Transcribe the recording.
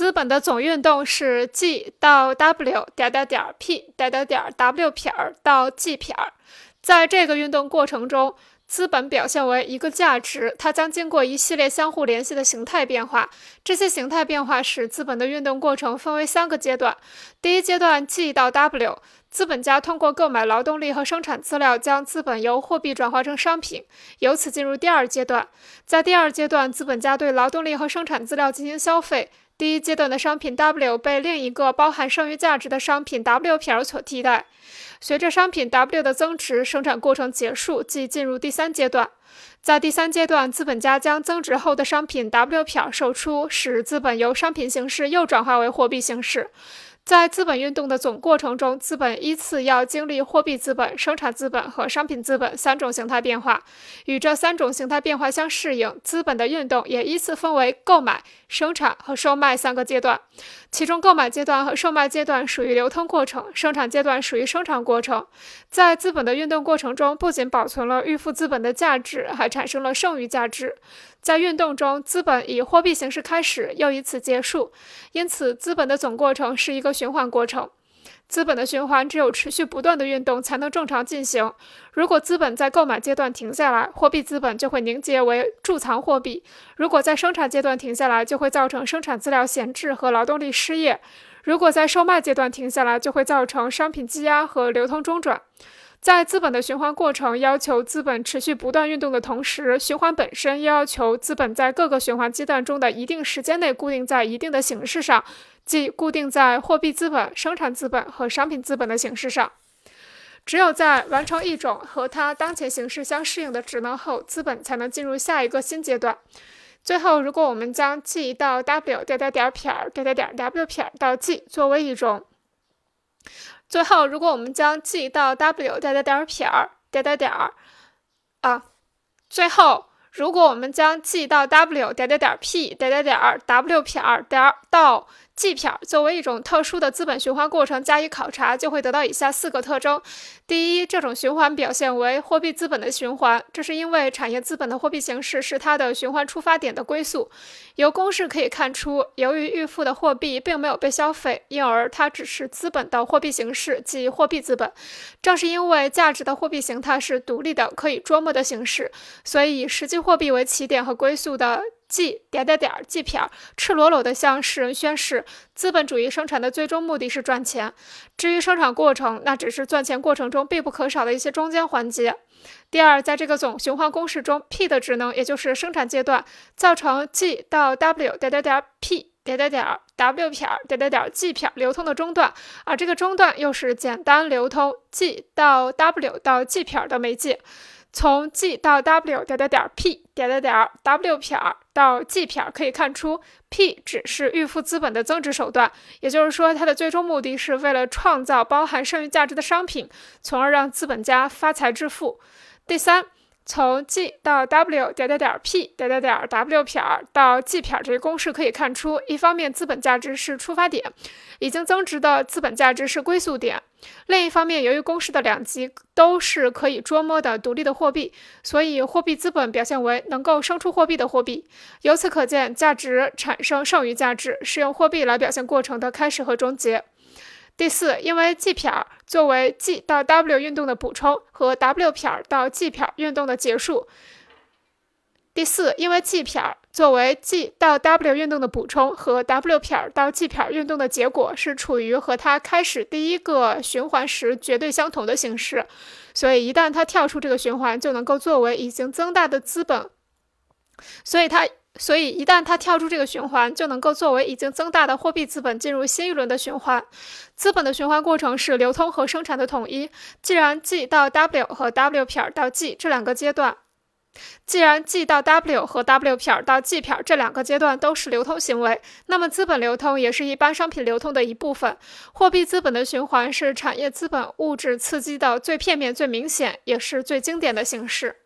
资本的总运动是 G 到 W 点点点 P 点点点 W 撇到 G 撇。在这个运动过程中，资本表现为一个价值，它将经过一系列相互联系的形态变化。这些形态变化使资本的运动过程分为三个阶段。第一阶段 G 到 W，资本家通过购买劳动力和生产资料，将资本由货币转化成商品，由此进入第二阶段。在第二阶段，资本家对劳动力和生产资料进行消费。第一阶段的商品 W 被另一个包含剩余价值的商品 W 撇所替代。随着商品 W 的增值，生产过程结束，即进入第三阶段。在第三阶段，资本家将增值后的商品 W 撇售出，使资本由商品形式又转化为货币形式。在资本运动的总过程中，资本依次要经历货币资本、生产资本和商品资本三种形态变化。与这三种形态变化相适应，资本的运动也依次分为购买、生产和售卖三个阶段。其中，购买阶段和售卖阶段属于流通过程，生产阶段属于生产过程。在资本的运动过程中，不仅保存了预付资本的价值，还产生了剩余价值。在运动中，资本以货币形式开始，又以此结束，因此，资本的总过程是一个循环过程。资本的循环只有持续不断的运动才能正常进行。如果资本在购买阶段停下来，货币资本就会凝结为贮藏货币；如果在生产阶段停下来，就会造成生产资料闲置和劳动力失业；如果在售卖阶段停下来，就会造成商品积压和流通中转。在资本的循环过程要求资本持续不断运动的同时，循环本身又要求资本在各个循环阶段中的一定时间内固定在一定的形式上。即固定在货币资本、生产资本和商品资本的形式上。只有在完成一种和它当前形式相适应的职能后，资本才能进入下一个新阶段。最后，如果我们将 G 到 W 点点点撇儿点点点 W 撇儿到 G 作为一种，最后如果我们将 G 到 W 点点点撇点点点啊，最后。如果我们将 G 到 W 点点点 P 点点点 W 撇点到 G 撇作为一种特殊的资本循环过程加以考察，就会得到以下四个特征：第一，这种循环表现为货币资本的循环，这是因为产业资本的货币形式是它的循环出发点的归宿。由公式可以看出，由于预付的货币并没有被消费，因而它只是资本的货币形式，即货币资本。正是因为价值的货币形态是独立的、可以捉摸的形式，所以以实际货币为起点和归宿的。G 点点点 G 撇赤裸裸地向世人宣示，资本主义生产的最终目的是赚钱。至于生产过程，那只是赚钱过程中必不可少的一些中间环节。第二，在这个总循环公式中，P 的职能，也就是生产阶段，造成 G 到 W 点点点 P 点点点 W 撇点点点 G 撇流通的中断，而这个中断又是简单流通 G 到 W 到 G 撇的媒介。从 G 到 W 点点点 P 点点点 W 撇到 G 撇可以看出，P 只是预付资本的增值手段，也就是说，它的最终目的是为了创造包含剩余价值的商品，从而让资本家发财致富。第三。从 G 到 W 点点点 P 点点点 W 撇到 G 撇这个公式可以看出，一方面资本价值是出发点，已经增值的资本价值是归宿点；另一方面，由于公式的两极都是可以捉摸的独立的货币，所以货币资本表现为能够生出货币的货币。由此可见，价值产生剩余价值是用货币来表现过程的开始和终结。第四，因为 G 撇作为 G 到 W 运动的补充和 W 撇到 G 撇运动的结束。第四，因为 G 撇作为 G 到 W 运动的补充和 W 撇到 G 撇运动的结果是处于和它开始第一个循环时绝对相同的形式，所以一旦它跳出这个循环，就能够作为已经增大的资本，所以它。所以，一旦它跳出这个循环，就能够作为已经增大的货币资本进入新一轮的循环。资本的循环过程是流通和生产的统一。既然 G 到 W 和 W 撇到 G 这两个阶段，既然 G 到 W 和 W 撇到 G 撇这两个阶段都是流通行为，那么资本流通也是一般商品流通的一部分。货币资本的循环是产业资本物质刺激的最片面、最明显，也是最经典的形式。